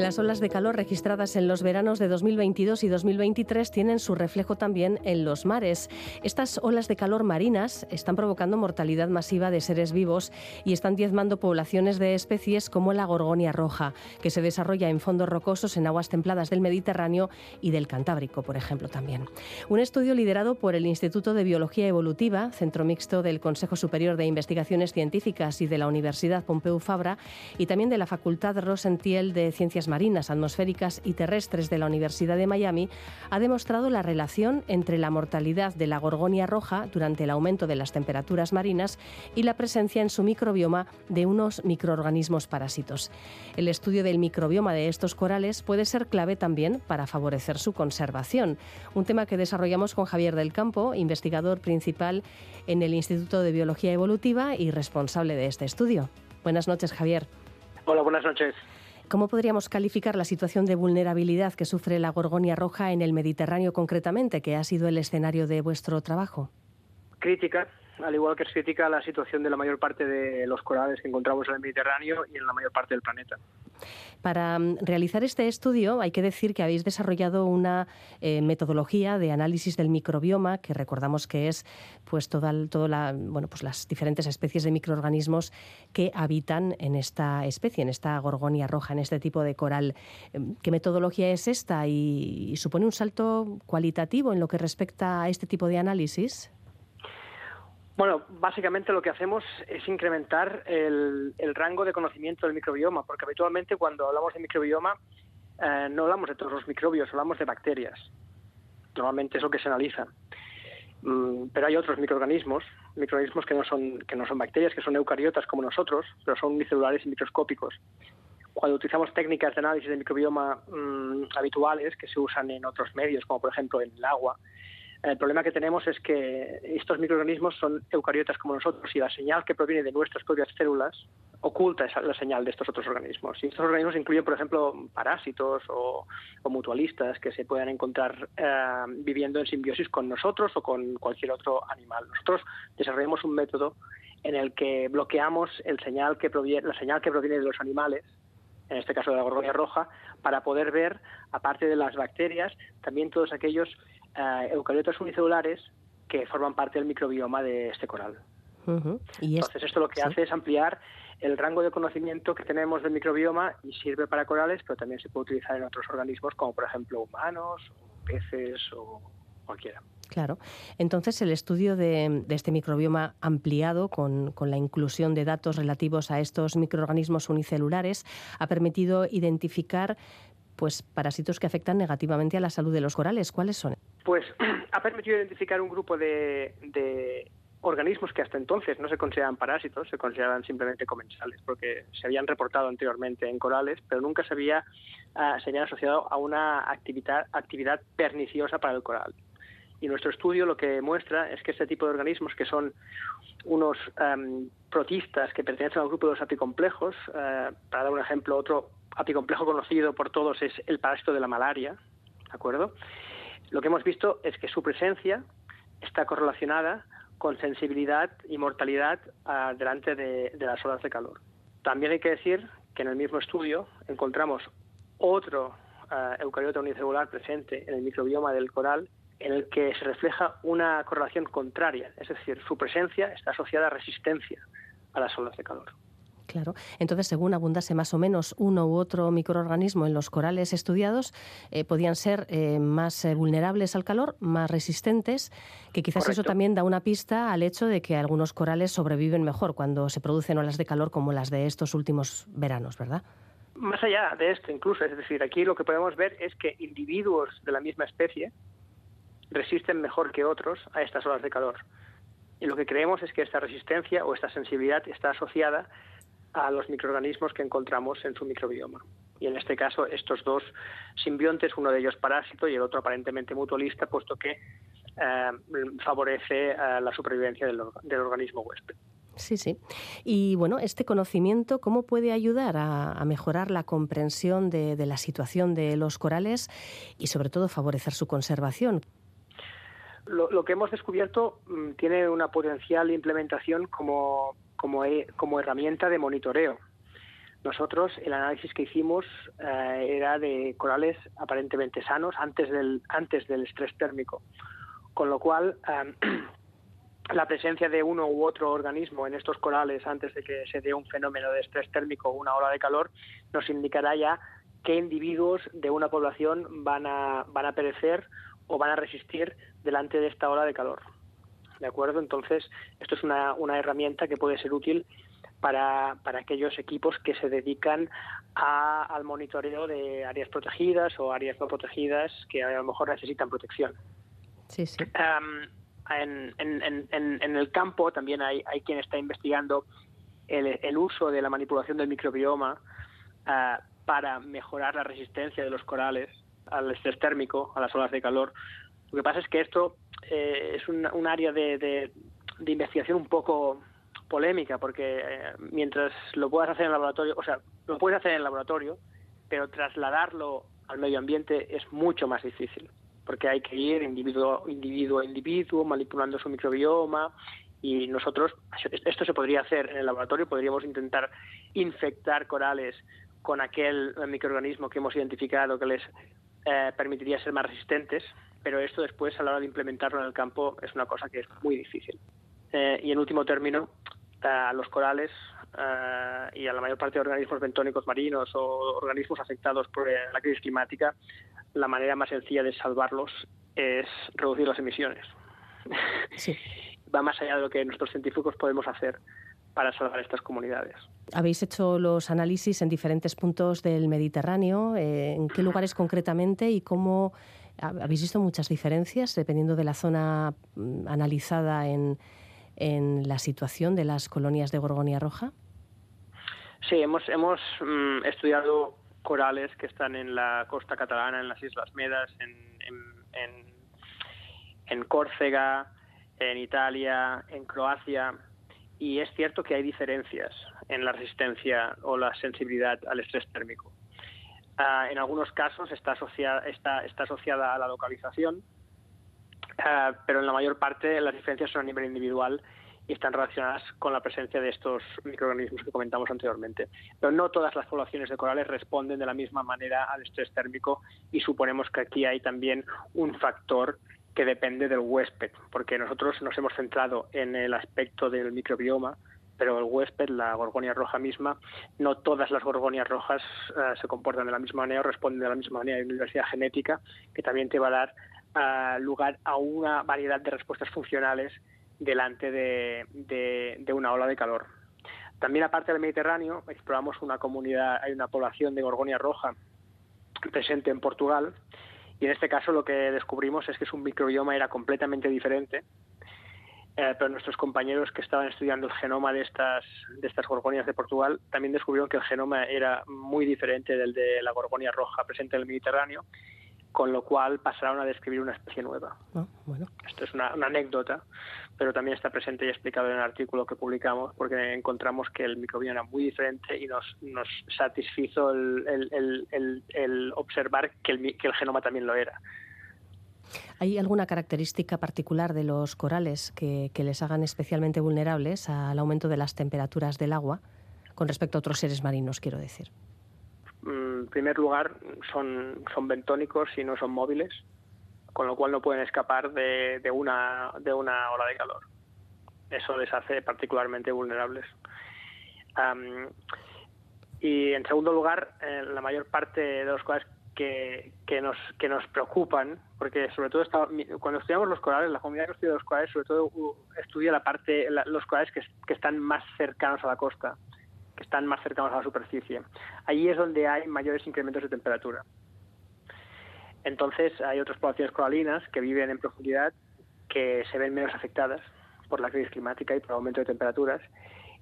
Las olas de calor registradas en los veranos de 2022 y 2023 tienen su reflejo también en los mares. Estas olas de calor marinas están provocando mortalidad masiva de seres vivos y están diezmando poblaciones de especies como la gorgonia roja, que se desarrolla en fondos rocosos en aguas templadas del Mediterráneo y del Cantábrico, por ejemplo, también. Un estudio liderado por el Instituto de Biología Evolutiva, centro mixto del Consejo Superior de Investigaciones Científicas y de la Universidad Pompeu Fabra, y también de la Facultad Rosentiel de Ciencias marinas, atmosféricas y terrestres de la Universidad de Miami ha demostrado la relación entre la mortalidad de la gorgonia roja durante el aumento de las temperaturas marinas y la presencia en su microbioma de unos microorganismos parásitos. El estudio del microbioma de estos corales puede ser clave también para favorecer su conservación, un tema que desarrollamos con Javier del Campo, investigador principal en el Instituto de Biología Evolutiva y responsable de este estudio. Buenas noches, Javier. Hola, buenas noches. ¿Cómo podríamos calificar la situación de vulnerabilidad que sufre la gorgonia roja en el Mediterráneo concretamente, que ha sido el escenario de vuestro trabajo? Crítica, al igual que es crítica la situación de la mayor parte de los corales que encontramos en el Mediterráneo y en la mayor parte del planeta. Para mm, realizar este estudio hay que decir que habéis desarrollado una eh, metodología de análisis del microbioma que recordamos que es pues toda, la, bueno, pues las diferentes especies de microorganismos que habitan en esta especie, en esta gorgonia roja, en este tipo de coral. Em, ¿Qué metodología es esta y supone un salto cualitativo en lo que respecta a este tipo de análisis? Bueno, básicamente lo que hacemos es incrementar el, rango de conocimiento del microbioma, porque habitualmente cuando hablamos de microbioma eh, no hablamos de todos los microbios, hablamos de bacterias. Normalmente es lo que se analiza. Mm, pero hay otros microorganismos, microorganismos que no son que no son bacterias, que son eucariotas como nosotros, pero son unicelulares y microscópicos. Cuando utilizamos técnicas de análisis de microbioma mm, habituales que se usan en otros medios, como por ejemplo en el agua, el problema que tenemos es que estos microorganismos son eucariotas como nosotros y la señal que proviene de nuestras propias células oculta esa, la señal de estos otros organismos. Y estos organismos incluyen, por ejemplo, parásitos o, mutualistas que se puedan encontrar eh, viviendo en simbiosis con nosotros o con cualquier otro animal. Nosotros desarrollamos un método en el que bloqueamos el señal que proviene, la señal que proviene de los animales en este caso de la gorgonia roja, para poder ver, aparte de las bacterias, también todos aquellos uh, eucariotas unicelulares que forman parte del microbioma de este coral. ¿Y Entonces, esto lo que hace es ampliar el rango de conocimiento que tenemos del microbioma y sirve para corales, pero también se puede utilizar en otros organismos, como por ejemplo humanos, o peces o cualquiera. Claro. Entonces, el estudio de, este microbioma ampliado con, con, la inclusión de datos relativos a estos microorganismos unicelulares ha permitido identificar pues parásitos que afectan negativamente a la salud de los corales. ¿Cuáles son? Pues ha permitido identificar un grupo de, organismos que hasta entonces no se consideraban parásitos, se consideraban simplemente comensales, porque se habían reportado anteriormente en corales, pero nunca se, había, ah, se habían asociado a una actividad, actividad perniciosa para el coral. Y nuestro estudio lo que muestra es que este tipo de organismos, que son unos em, protistas que pertenecen al grupo de los apicomplejos, eh, para dar un ejemplo, otro apicomplejo conocido por todos es el parásito de la malaria, ¿de acuerdo? Lo que hemos visto es que su presencia está correlacionada con sensibilidad y mortalidad ah, delante de, las olas de calor. También hay que decir que en el mismo estudio encontramos otro uh, eucariota unicelular presente en el microbioma del coral en el que se refleja una correlación contraria, es decir, su presencia está asociada a resistencia a las olas de calor. Claro. Entonces, según abundase más o menos uno u otro microorganismo en los corales estudiados, eh, podían ser eh, más eh, vulnerables al calor, más resistentes, que quizás eso también da una pista al hecho de que algunos corales sobreviven mejor cuando se producen olas de calor como las de estos últimos veranos, ¿verdad? Más allá de esto, incluso, es decir, aquí lo que podemos ver es que individuos de la misma especie resisten mejor que otros a estas olas de calor. Y lo que creemos es que esta resistencia o esta sensibilidad está asociada a los microorganismos que encontramos en su microbioma. Y en este caso, estos dos simbiontes, uno de ellos parásito y el otro aparentemente mutualista, puesto que eh, favorece eh, la supervivencia del, organismo huésped. Sí, sí. Y bueno, este conocimiento, ¿cómo puede ayudar a, mejorar la comprensión de, la situación de los corales y sobre todo favorecer su conservación? Lo, que hemos descubierto mm, tiene una potencial implementación como como, como herramienta de monitoreo. Nosotros el análisis que hicimos eh, era de corales aparentemente sanos antes del, antes del estrés térmico, con lo cual eh, la presencia de uno u otro organismo en estos corales antes de que se dé un fenómeno de estrés térmico o una ola de calor nos indicará ya qué individuos de una población van a, van a perecer o van a resistir delante de esta ola de calor. ¿De acuerdo? Entonces, esto es una, una herramienta que puede ser útil para, para aquellos equipos que se dedican al monitoreo de áreas protegidas o áreas no protegidas que a lo mejor necesitan protección. Sí, sí. en, en, en, el campo también hay, hay quien está investigando el, uso de la manipulación del microbioma ah, para mejorar la resistencia de los corales al estrés térmico, a las olas de calor. Lo que pasa es que esto eh, es un, un área de, de, investigación un poco polémica, porque eh, mientras lo puedas hacer en el laboratorio, o sea, lo puedes hacer en el laboratorio, pero trasladarlo al medio ambiente es mucho más difícil, porque hay que ir individuo, individuo a individuo, manipulando su microbioma, y nosotros, esto se podría hacer en el laboratorio, podríamos intentar infectar corales con aquel microorganismo que hemos identificado que les eh, permitiría ser más resistentes, pero esto después a la hora de implementarlo en el campo es una cosa que es muy difícil. Eh, y en último término, a los corales eh, y a la mayor parte de organismos bentónicos marinos o organismos afectados por la crisis climática, la manera más sencilla de salvarlos es reducir las emisiones. Va más allá de lo que nuestros científicos podemos hacer para salvar estas comunidades. Habéis hecho los análisis en diferentes puntos del Mediterráneo. Eh, ¿En qué lugares concretamente y cómo habéis visto muchas diferencias dependiendo de la zona mm, analizada en, en la situación de las colonias de Gorgonia Roja? Sí, hemos, hemos mm, estudiado corales que están en la costa catalana, en las Islas Medas, en, en, en, Córcega, en Italia, en Croacia, y es cierto que hay diferencias en la resistencia o la sensibilidad al estrés térmico. Ah, en algunos casos está asociada, está, está asociada a la localización, Ah, pero en la mayor parte las diferencias son a nivel individual y están relacionadas con la presencia de estos microorganismos que comentamos anteriormente. Pero no todas las poblaciones de corales responden de la misma manera al estrés térmico y suponemos que aquí hay también un factor que depende del huésped, porque nosotros nos hemos centrado en el aspecto del microbioma, pero el huésped, la gorgonia roja misma, no todas las gorgonias rojas ah, se comportan de la misma manera o responden de la misma manera. Hay una diversidad genética que también te va a dar lugar a una variedad de respuestas funcionales delante de, una ola de calor. También aparte del Mediterráneo, exploramos una comunidad, hay una población de gorgonia roja presente en Portugal y en este caso lo que descubrimos es que su microbioma era completamente diferente, eh, pero nuestros compañeros que estaban estudiando el genoma de estas, de estas gorgonias de Portugal también descubrieron que el genoma era muy diferente del de la gorgonia roja presente en el Mediterráneo con lo cual pasaron a describir una especie nueva. Ah, bueno. Esto es una, anécdota, pero también está presente y explicado en el artículo que publicamos, porque encontramos que el microbioma era muy diferente y nos, nos satisfizo el, observar que el, que el genoma también lo era. ¿Hay alguna característica particular de los corales que, que les hagan especialmente vulnerables al aumento de las temperaturas del agua con respecto a otros seres marinos, quiero decir? En primer lugar, son, bentónicos y no son móviles, con lo cual no pueden escapar de, de, una, de una ola de calor. Eso les hace particularmente vulnerables. y en segundo lugar, eh, la mayor parte de los corales que, que, nos, que nos preocupan, porque sobre todo cuando estudiamos los corales, la comunidad que estudia los corales sobre todo estudia la parte, los corales que están más cercanos a la costa están más cercanos a la superficie. Allí es donde hay mayores incrementos de temperatura. Entonces hay otras poblaciones coralinas que viven en profundidad que se ven menos afectadas por la crisis climática y por el aumento de temperaturas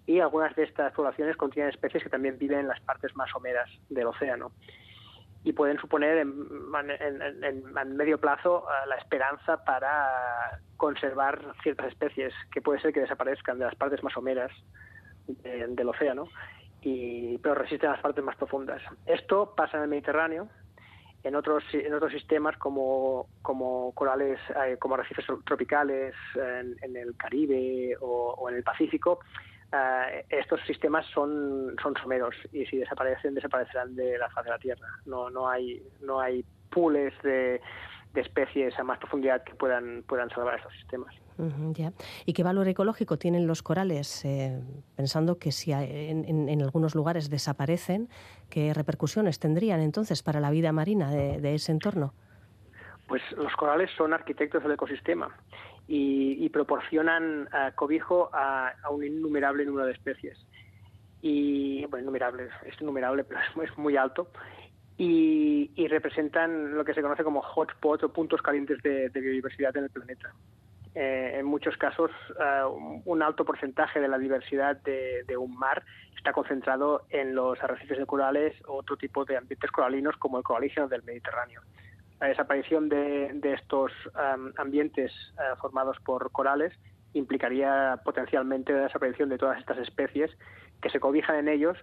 y algunas de estas poblaciones contienen especies que también viven en las partes más someras del océano y pueden suponer en, medio plazo la esperanza para conservar ciertas especies que puede ser que desaparezcan de las partes más someras del océano, y, pero resisten las partes más profundas. Esto pasa en el Mediterráneo, en otros, en otros sistemas como, como corales, eh, como arrecifes tropicales en, el Caribe o, en el Pacífico, eh, estos sistemas son, son someros y si desaparecen, desaparecerán de la faz de la Tierra. No, no, hay, no hay pools de, de especies a más profundidad que puedan, puedan salvar estos sistemas. ¿Y qué valor ecológico tienen los corales? Eh, pensando que si en, algunos lugares desaparecen, ¿qué repercusiones tendrían entonces para la vida marina de, ese entorno? Pues los corales son arquitectos del ecosistema y, proporcionan eh, cobijo a, un innumerable número de especies. Y, bueno, innumerable, es innumerable, pero es, muy alto. Y, representan lo que se conoce como hotspots o puntos calientes de biodiversidad en el planeta. Eh, en muchos casos eh, un alto porcentaje de la diversidad de, un mar está concentrado en los arrecifes de corales o otro tipo de ambientes coralinos como el coralígeno del Mediterráneo. La desaparición de, estos ambientes eh, formados por corales implicaría potencialmente la desaparición de todas estas especies que se cobijan en ellos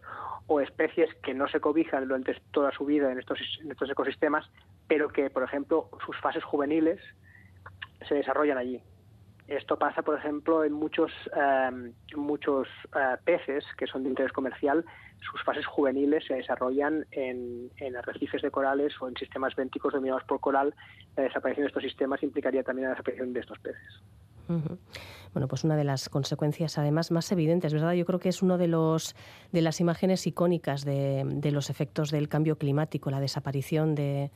o especies que no se cobijan durante toda su vida en estos ecosistemas, pero que, por ejemplo, sus fases juveniles se desarrollan allí. Esto pasa, por ejemplo, en muchos, em, muchos eh, peces que son de interés comercial. Sus fases juveniles se desarrollan en, arrecifes de corales o en sistemas bénticos dominados por coral. La desaparición de estos sistemas implicaría también la desaparición de estos peces. Bueno, pues una de las consecuencias, además, más evidentes, ¿verdad? Yo creo que es una de los de las imágenes icónicas de, de los efectos del cambio climático, la desaparición de,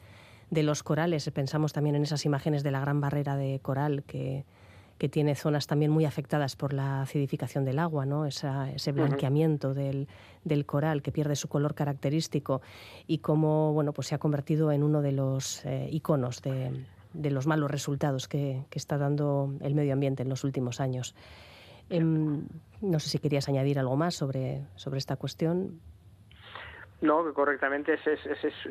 de los corales. Pensamos también en esas imágenes de la gran barrera de coral que, que tiene zonas también muy afectadas por la acidificación del agua, ¿no? ese blanqueamiento del, coral que pierde su color característico y cómo bueno, pues se ha convertido en uno de los eh, iconos de, los malos resultados que, está dando el medio ambiente en los últimos años. Em, no sé si querías añadir algo más sobre, sobre esta cuestión. No, correctamente.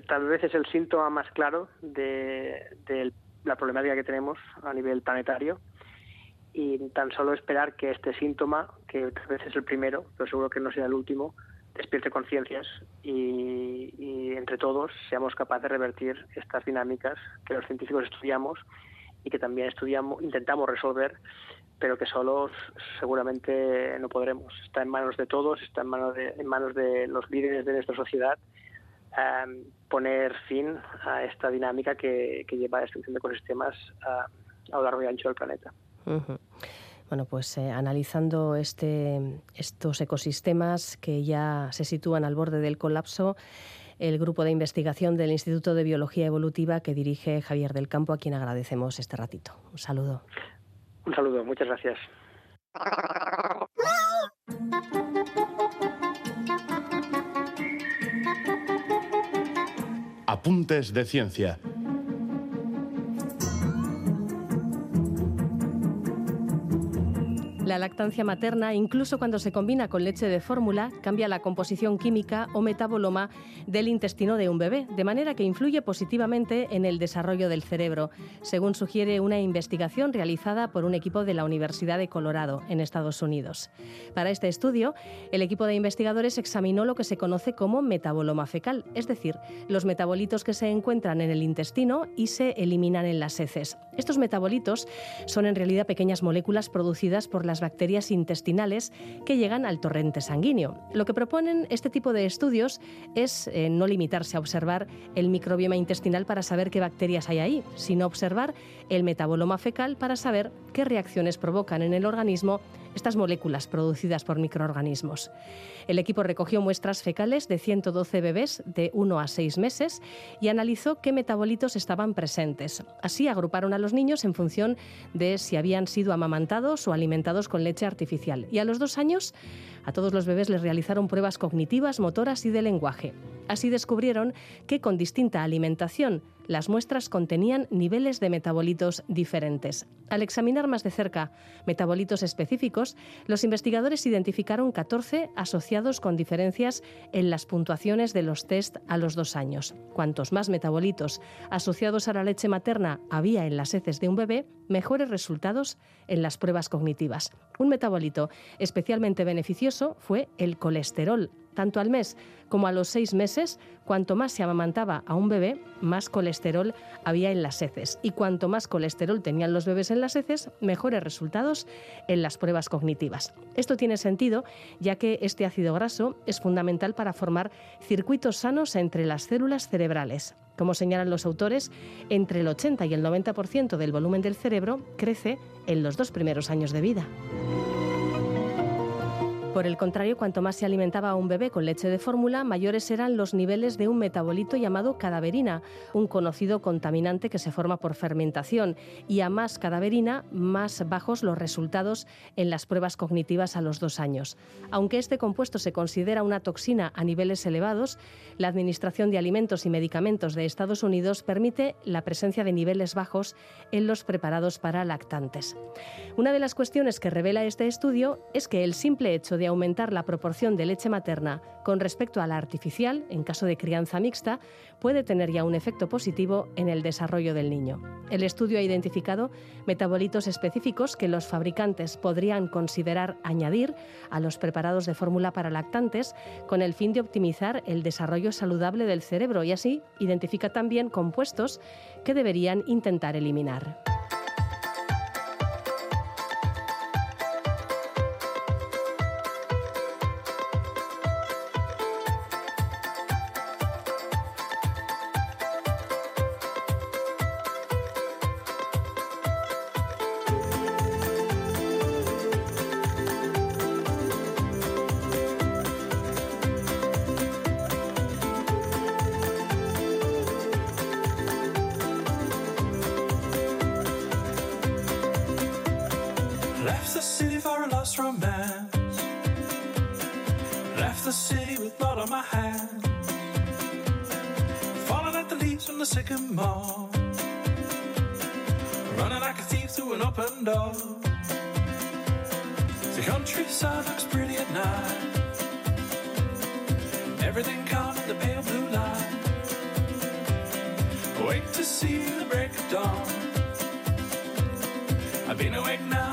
tal vez es el síntoma más claro de, de la problemática que tenemos a nivel planetario y tan solo esperar que este síntoma, que tal vez es el primero, pero seguro que no sea el último, despierte conciencias y, entre todos seamos capaces de revertir estas dinámicas que los científicos estudiamos y que también estudiamos, intentamos resolver, pero que solos seguramente no podremos. Está en manos de todos, está en manos de, manos de los líderes de nuestra sociedad em, poner fin a esta dinámica que, lleva a la destrucción de ecosistemas a lo largo y ancho del planeta. Bueno, pues eh, analizando este, estos ecosistemas que ya se sitúan al borde del colapso, el grupo de investigación del Instituto de Biología Evolutiva que dirige Javier del Campo, a quien agradecemos este ratito. Un saludo. Un saludo, muchas gracias. Apuntes de ciencia La lactancia materna, incluso cuando se combina con leche de fórmula, cambia la composición química o metaboloma del intestino de un bebé, de manera que influye positivamente en el desarrollo del cerebro, según sugiere una investigación realizada por un equipo de la Universidad de Colorado, en Estados Unidos. Para este estudio, el equipo de investigadores examinó lo que se conoce como metaboloma fecal, es decir, los metabolitos que se encuentran en el intestino y se eliminan en las heces. Estos metabolitos son en realidad pequeñas moléculas producidas por las bacterias intestinales que llegan al torrente sanguíneo. Lo que proponen este tipo de estudios es eh, no limitarse a observar el microbioma intestinal para saber qué bacterias hay ahí, sino observar el metaboloma fecal para saber qué reacciones provocan en el organismo estas moléculas producidas por microorganismos. El equipo recogió muestras fecales de 112 bebés de 1 a 6 meses y analizó qué metabolitos estaban presentes. Así agruparon a los niños en función de si habían sido amamantados o alimentados con leche artificial. Y a los dos años, a todos los bebés les realizaron pruebas cognitivas, motoras y de lenguaje. Así descubrieron que con distinta alimentación, las muestras contenían niveles de metabolitos diferentes. Al examinar más de cerca metabolitos específicos, los investigadores identificaron 14 asociados con diferencias en las puntuaciones de los test a los dos años. Cuantos más metabolitos asociados a la leche materna había en las heces de un bebé, mejores resultados en las pruebas cognitivas. Un metabolito especialmente beneficioso fue el colesterol, Tanto al mes como a los seis meses, cuanto más se amamantaba a un bebé, más colesterol había en las heces. Y cuanto más colesterol tenían los bebés en las heces, mejores resultados en las pruebas cognitivas. Esto tiene sentido ya que este ácido graso es fundamental para formar circuitos sanos entre las células cerebrales. Como señalan los autores, entre el 80 y el 90% del volumen del cerebro crece en los dos primeros años de vida. Por el contrario, cuanto más se alimentaba a un bebé con leche de fórmula, mayores eran los niveles de un metabolito llamado cadaverina, un conocido contaminante que se forma por fermentación, y a más cadaverina, más bajos los resultados en las pruebas cognitivas a los dos años. Aunque este compuesto se considera una toxina a niveles elevados, la Administración de Alimentos y Medicamentos de Estados Unidos permite la presencia de niveles bajos en los preparados para lactantes. Una de las cuestiones que revela este estudio es que el simple hecho de aumentar la proporción de leche materna con respecto a la artificial, en caso de crianza mixta, puede tener ya un efecto positivo en el desarrollo del niño. El estudio ha identificado metabolitos específicos que los fabricantes podrían considerar añadir a los preparados de fórmula para lactantes con el fin de optimizar el desarrollo saludable del cerebro y así identifica también compuestos que deberían intentar eliminar. Left the city for a lost romance. Left the city with blood on my hands. Falling at the leaves from the sycamore. Running like a thief through an open door. The countryside looks pretty at night. Everything calm in the pale blue light. Wait to see the break of dawn. I've been awake now.